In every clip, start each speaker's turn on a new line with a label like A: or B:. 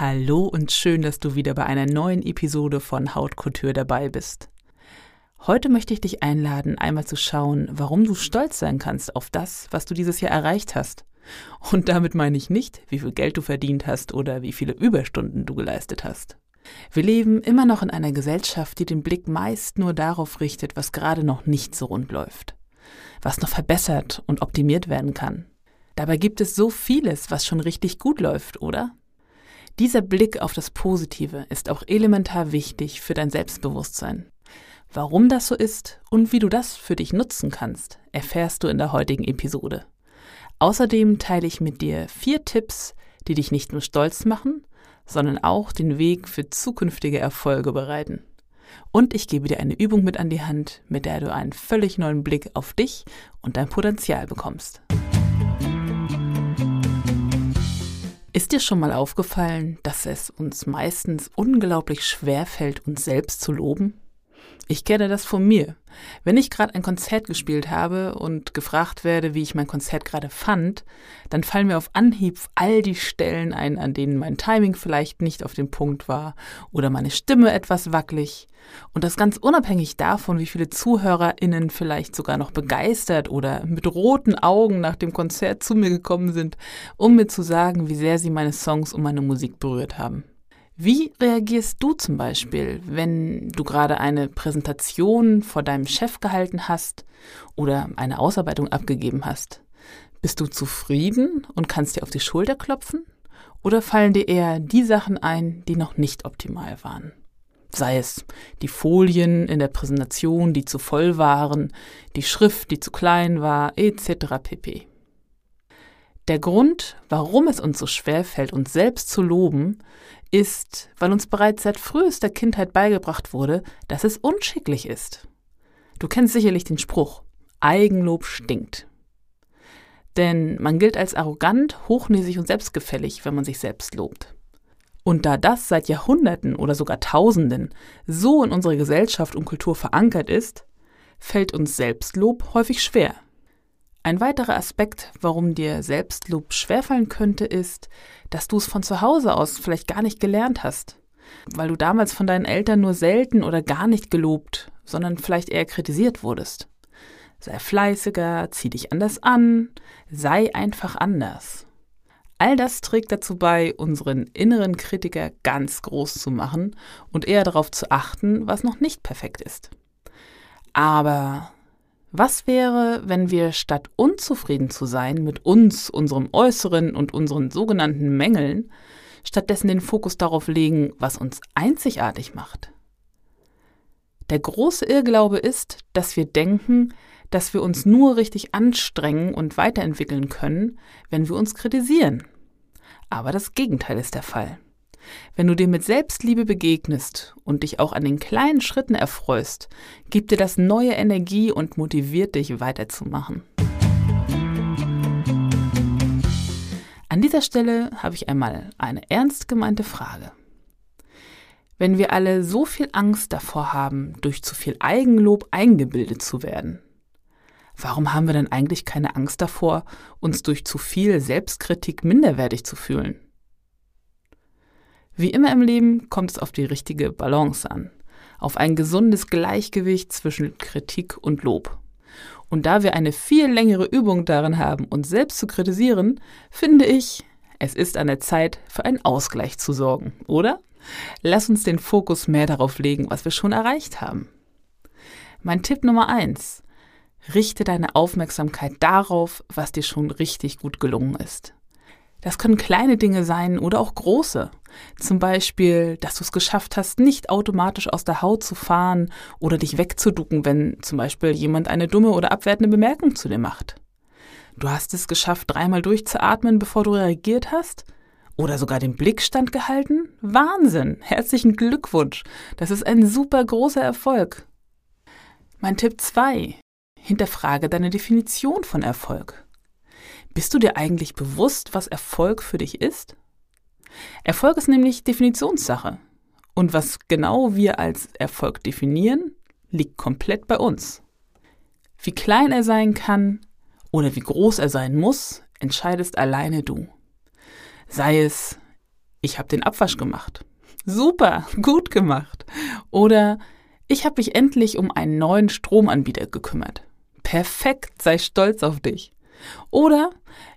A: Hallo und schön, dass du wieder bei einer neuen Episode von Haut Couture dabei bist. Heute möchte ich dich einladen, einmal zu schauen, warum du stolz sein kannst auf das, was du dieses Jahr erreicht hast und damit meine ich nicht, wie viel Geld du verdient hast oder wie viele Überstunden du geleistet hast. Wir leben immer noch in einer Gesellschaft, die den Blick meist nur darauf richtet, was gerade noch nicht so rund läuft, was noch verbessert und optimiert werden kann. Dabei gibt es so vieles, was schon richtig gut läuft, oder? Dieser Blick auf das Positive ist auch elementar wichtig für dein Selbstbewusstsein. Warum das so ist und wie du das für dich nutzen kannst, erfährst du in der heutigen Episode. Außerdem teile ich mit dir vier Tipps, die dich nicht nur stolz machen, sondern auch den Weg für zukünftige Erfolge bereiten. Und ich gebe dir eine Übung mit an die Hand, mit der du einen völlig neuen Blick auf dich und dein Potenzial bekommst. Ist dir schon mal aufgefallen, dass es uns meistens unglaublich schwer fällt, uns selbst zu loben? Ich kenne das von mir. Wenn ich gerade ein Konzert gespielt habe und gefragt werde, wie ich mein Konzert gerade fand, dann fallen mir auf Anhieb all die Stellen ein, an denen mein Timing vielleicht nicht auf dem Punkt war oder meine Stimme etwas wackelig. Und das ganz unabhängig davon, wie viele ZuhörerInnen vielleicht sogar noch begeistert oder mit roten Augen nach dem Konzert zu mir gekommen sind, um mir zu sagen, wie sehr sie meine Songs und meine Musik berührt haben. Wie reagierst du zum Beispiel, wenn du gerade eine Präsentation vor deinem Chef gehalten hast oder eine Ausarbeitung abgegeben hast? Bist du zufrieden und kannst dir auf die Schulter klopfen? Oder fallen dir eher die Sachen ein, die noch nicht optimal waren? Sei es die Folien in der Präsentation, die zu voll waren, die Schrift, die zu klein war, etc. pp. Der Grund, warum es uns so schwer fällt, uns selbst zu loben, ist, weil uns bereits seit frühester Kindheit beigebracht wurde, dass es unschicklich ist. Du kennst sicherlich den Spruch, Eigenlob stinkt. Denn man gilt als arrogant, hochnäsig und selbstgefällig, wenn man sich selbst lobt. Und da das seit Jahrhunderten oder sogar Tausenden so in unserer Gesellschaft und Kultur verankert ist, fällt uns Selbstlob häufig schwer. Ein weiterer Aspekt, warum dir Selbstlob schwerfallen könnte, ist, dass du es von zu Hause aus vielleicht gar nicht gelernt hast, weil du damals von deinen Eltern nur selten oder gar nicht gelobt, sondern vielleicht eher kritisiert wurdest. Sei fleißiger, zieh dich anders an, sei einfach anders. All das trägt dazu bei, unseren inneren Kritiker ganz groß zu machen und eher darauf zu achten, was noch nicht perfekt ist. Aber was wäre, wenn wir statt unzufrieden zu sein mit uns, unserem Äußeren und unseren sogenannten Mängeln, stattdessen den Fokus darauf legen, was uns einzigartig macht? Der große Irrglaube ist, dass wir denken, dass wir uns nur richtig anstrengen und weiterentwickeln können, wenn wir uns kritisieren. Aber das Gegenteil ist der Fall. Wenn du dir mit Selbstliebe begegnest und dich auch an den kleinen Schritten erfreust, gibt dir das neue Energie und motiviert dich weiterzumachen. An dieser Stelle habe ich einmal eine ernst gemeinte Frage. Wenn wir alle so viel Angst davor haben, durch zu viel Eigenlob eingebildet zu werden, warum haben wir denn eigentlich keine Angst davor, uns durch zu viel Selbstkritik minderwertig zu fühlen? Wie immer im Leben kommt es auf die richtige Balance an, auf ein gesundes Gleichgewicht zwischen Kritik und Lob. Und da wir eine viel längere Übung darin haben, uns selbst zu kritisieren, finde ich, es ist an der Zeit, für einen Ausgleich zu sorgen, oder? Lass uns den Fokus mehr darauf legen, was wir schon erreicht haben. Mein Tipp Nummer eins: richte deine Aufmerksamkeit darauf, was dir schon richtig gut gelungen ist. Das können kleine Dinge sein oder auch große. Zum Beispiel, dass du es geschafft hast, nicht automatisch aus der Haut zu fahren oder dich wegzuducken, wenn zum Beispiel jemand eine dumme oder abwertende Bemerkung zu dir macht. Du hast es geschafft, dreimal durchzuatmen, bevor du reagiert hast? Oder sogar den Blick standgehalten? Wahnsinn! Herzlichen Glückwunsch! Das ist ein super großer Erfolg. Mein Tipp 2. Hinterfrage deine Definition von Erfolg. Bist du dir eigentlich bewusst, was Erfolg für dich ist? Erfolg ist nämlich Definitionssache. Und was genau wir als Erfolg definieren, liegt komplett bei uns. Wie klein er sein kann oder wie groß er sein muss, entscheidest alleine du. Sei es, ich habe den Abwasch gemacht. Super, gut gemacht. Oder ich habe mich endlich um einen neuen Stromanbieter gekümmert. Perfekt, sei stolz auf dich. Oder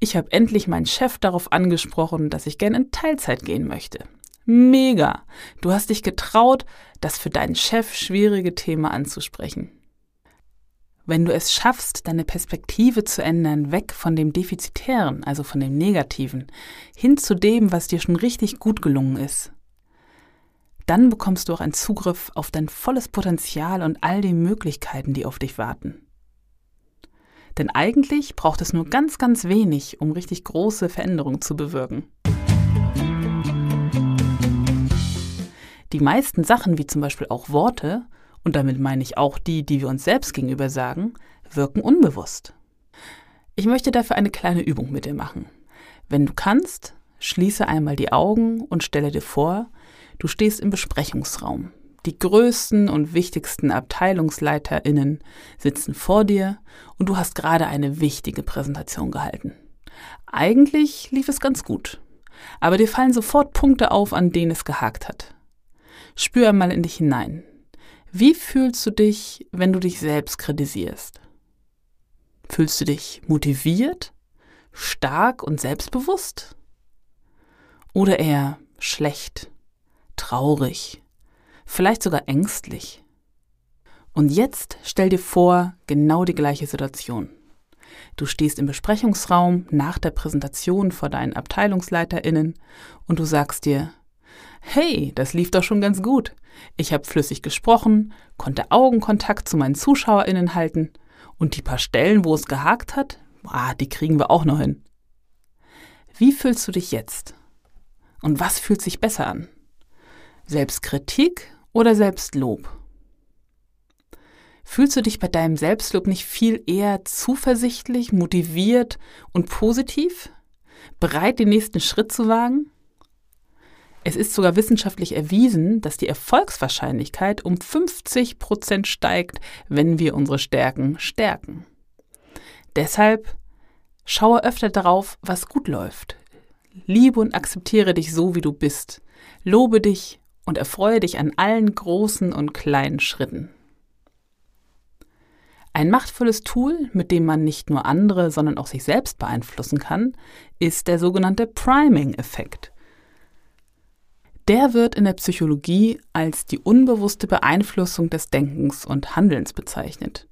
A: ich habe endlich meinen Chef darauf angesprochen, dass ich gerne in Teilzeit gehen möchte. Mega! Du hast dich getraut, das für deinen Chef schwierige Thema anzusprechen. Wenn du es schaffst, deine Perspektive zu ändern, weg von dem Defizitären, also von dem Negativen, hin zu dem, was dir schon richtig gut gelungen ist, dann bekommst du auch einen Zugriff auf dein volles Potenzial und all die Möglichkeiten, die auf dich warten. Denn eigentlich braucht es nur ganz, ganz wenig, um richtig große Veränderungen zu bewirken. Die meisten Sachen, wie zum Beispiel auch Worte, und damit meine ich auch die, die wir uns selbst gegenüber sagen, wirken unbewusst. Ich möchte dafür eine kleine Übung mit dir machen. Wenn du kannst, schließe einmal die Augen und stelle dir vor, du stehst im Besprechungsraum. Die größten und wichtigsten AbteilungsleiterInnen sitzen vor dir und du hast gerade eine wichtige Präsentation gehalten. Eigentlich lief es ganz gut, aber dir fallen sofort Punkte auf, an denen es gehakt hat. Spür einmal in dich hinein. Wie fühlst du dich, wenn du dich selbst kritisierst? Fühlst du dich motiviert, stark und selbstbewusst? Oder eher schlecht, traurig, vielleicht sogar ängstlich. Und jetzt stell dir vor, genau die gleiche Situation. Du stehst im Besprechungsraum nach der Präsentation vor deinen AbteilungsleiterInnen und du sagst dir, hey, das lief doch schon ganz gut. Ich habe flüssig gesprochen, konnte Augenkontakt zu meinen ZuschauerInnen halten und die paar Stellen, wo es gehakt hat, ah, die kriegen wir auch noch hin. Wie fühlst du dich jetzt? Und was fühlt sich besser an? Selbstkritik oder Selbstlob? Fühlst du dich bei deinem Selbstlob nicht viel eher zuversichtlich, motiviert und positiv? Bereit, den nächsten Schritt zu wagen? Es ist sogar wissenschaftlich erwiesen, dass die Erfolgswahrscheinlichkeit um 50 Prozent steigt, wenn wir unsere Stärken stärken. Deshalb schaue öfter darauf, was gut läuft. Liebe und akzeptiere dich so, wie du bist. Lobe dich und erfreue dich an allen großen und kleinen Schritten. Ein machtvolles Tool, mit dem man nicht nur andere, sondern auch sich selbst beeinflussen kann, ist der sogenannte Priming-Effekt. Der wird in der Psychologie als die unbewusste Beeinflussung des Denkens und Handelns bezeichnet.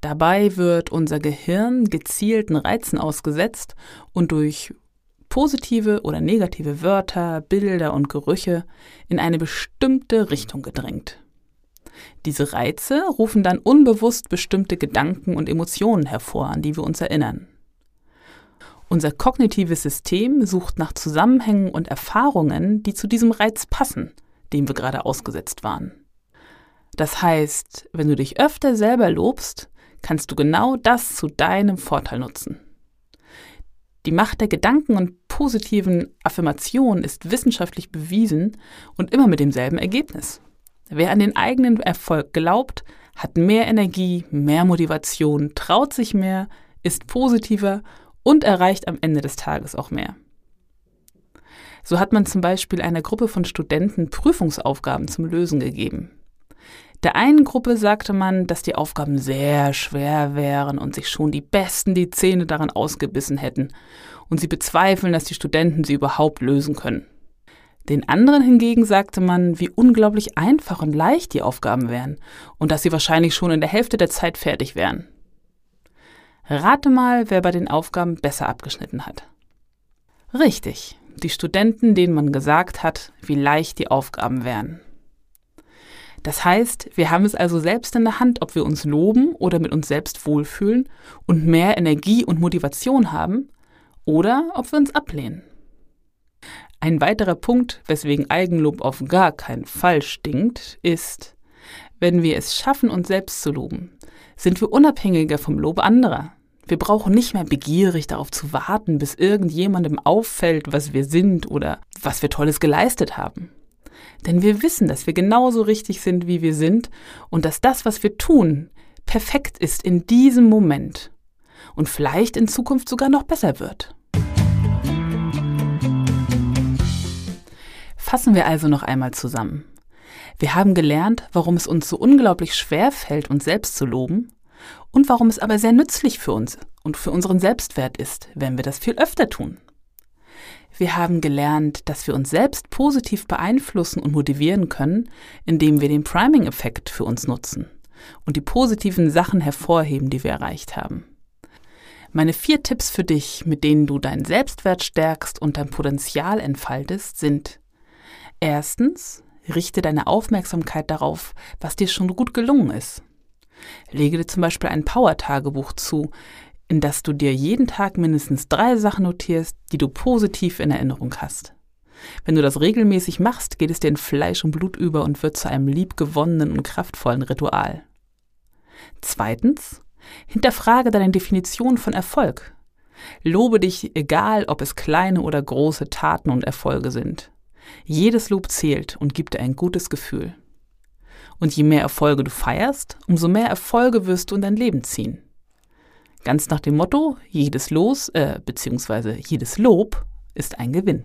A: Dabei wird unser Gehirn gezielten Reizen ausgesetzt und durch positive oder negative Wörter, Bilder und Gerüche in eine bestimmte Richtung gedrängt. Diese Reize rufen dann unbewusst bestimmte Gedanken und Emotionen hervor, an die wir uns erinnern. Unser kognitives System sucht nach Zusammenhängen und Erfahrungen, die zu diesem Reiz passen, dem wir gerade ausgesetzt waren. Das heißt, wenn du dich öfter selber lobst, kannst du genau das zu deinem Vorteil nutzen. Die Macht der Gedanken und positiven Affirmationen ist wissenschaftlich bewiesen und immer mit demselben Ergebnis. Wer an den eigenen Erfolg glaubt, hat mehr Energie, mehr Motivation, traut sich mehr, ist positiver und erreicht am Ende des Tages auch mehr. So hat man zum Beispiel einer Gruppe von Studenten Prüfungsaufgaben zum Lösen gegeben. Der einen Gruppe sagte man, dass die Aufgaben sehr schwer wären und sich schon die Besten die Zähne daran ausgebissen hätten, und sie bezweifeln, dass die Studenten sie überhaupt lösen können. Den anderen hingegen sagte man, wie unglaublich einfach und leicht die Aufgaben wären und dass sie wahrscheinlich schon in der Hälfte der Zeit fertig wären. Rate mal, wer bei den Aufgaben besser abgeschnitten hat. Richtig, die Studenten, denen man gesagt hat, wie leicht die Aufgaben wären. Das heißt, wir haben es also selbst in der Hand, ob wir uns loben oder mit uns selbst wohlfühlen und mehr Energie und Motivation haben oder ob wir uns ablehnen. Ein weiterer Punkt, weswegen Eigenlob auf gar keinen Fall stinkt, ist, wenn wir es schaffen, uns selbst zu loben, sind wir unabhängiger vom Lob anderer. Wir brauchen nicht mehr begierig darauf zu warten, bis irgendjemandem auffällt, was wir sind oder was wir Tolles geleistet haben. Denn wir wissen, dass wir genauso richtig sind, wie wir sind und dass das, was wir tun, perfekt ist in diesem Moment und vielleicht in Zukunft sogar noch besser wird. Fassen wir also noch einmal zusammen. Wir haben gelernt, warum es uns so unglaublich schwer fällt, uns selbst zu loben und warum es aber sehr nützlich für uns und für unseren Selbstwert ist, wenn wir das viel öfter tun. Wir haben gelernt, dass wir uns selbst positiv beeinflussen und motivieren können, indem wir den Priming-Effekt für uns nutzen und die positiven Sachen hervorheben, die wir erreicht haben. Meine vier Tipps für dich, mit denen du deinen Selbstwert stärkst und dein Potenzial entfaltest, sind Erstens, richte deine Aufmerksamkeit darauf, was dir schon gut gelungen ist. Lege dir zum Beispiel ein Power-Tagebuch zu, in das du dir jeden Tag mindestens drei Sachen notierst, die du positiv in Erinnerung hast. Wenn du das regelmäßig machst, geht es dir in Fleisch und Blut über und wird zu einem liebgewonnenen und kraftvollen Ritual. Zweitens, hinterfrage deine Definition von Erfolg. Lobe dich, egal ob es kleine oder große Taten und Erfolge sind. Jedes Lob zählt und gibt dir ein gutes Gefühl. Und je mehr Erfolge du feierst, umso mehr Erfolge wirst du in dein Leben ziehen. Ganz nach dem Motto, jedes Los, äh, beziehungsweise jedes Lob ist ein Gewinn.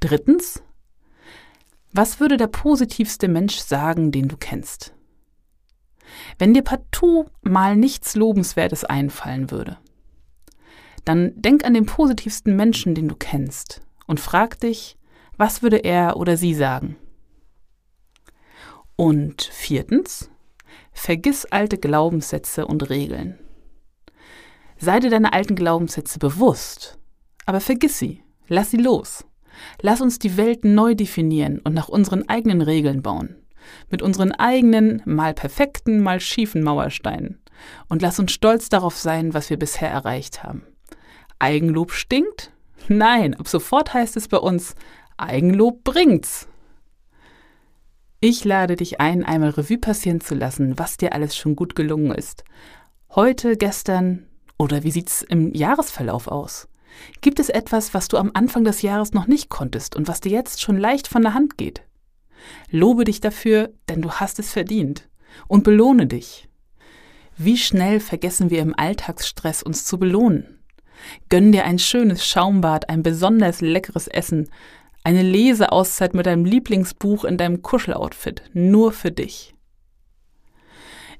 A: Drittens, was würde der positivste Mensch sagen, den du kennst? Wenn dir partout mal nichts Lobenswertes einfallen würde, dann denk an den positivsten Menschen, den du kennst und frag dich, was würde er oder sie sagen? Und viertens, vergiss alte Glaubenssätze und Regeln. Sei dir deine alten Glaubenssätze bewusst, aber vergiss sie, lass sie los. Lass uns die Welt neu definieren und nach unseren eigenen Regeln bauen. Mit unseren eigenen, mal perfekten, mal schiefen Mauersteinen. Und lass uns stolz darauf sein, was wir bisher erreicht haben. Eigenlob stinkt? Nein, ab sofort heißt es bei uns, Eigenlob bringt's. Ich lade dich ein, einmal Revue passieren zu lassen, was dir alles schon gut gelungen ist. Heute, gestern oder wie sieht's im Jahresverlauf aus? Gibt es etwas, was du am Anfang des Jahres noch nicht konntest und was dir jetzt schon leicht von der Hand geht? Lobe dich dafür, denn du hast es verdient. Und belohne dich. Wie schnell vergessen wir im Alltagsstress uns zu belohnen? Gönn dir ein schönes Schaumbad, ein besonders leckeres Essen, eine Leseauszeit mit deinem Lieblingsbuch in deinem Kuscheloutfit, nur für dich.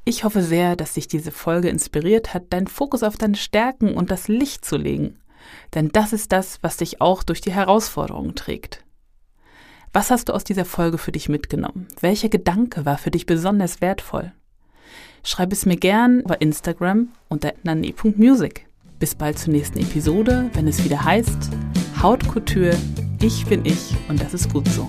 A: Ich hoffe sehr, dass dich diese Folge inspiriert hat, deinen Fokus auf deine Stärken und das Licht zu legen. Denn das ist das, was dich auch durch die Herausforderungen trägt. Was hast du aus dieser Folge für dich mitgenommen? Welcher Gedanke war für dich besonders wertvoll? Schreib es mir gern über Instagram unter nane.music. Bis bald zur nächsten Episode, wenn es wieder heißt Hautkultur ich bin ich und das ist gut so.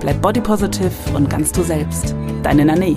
A: bleib body positive und ganz du selbst. Deine Nane.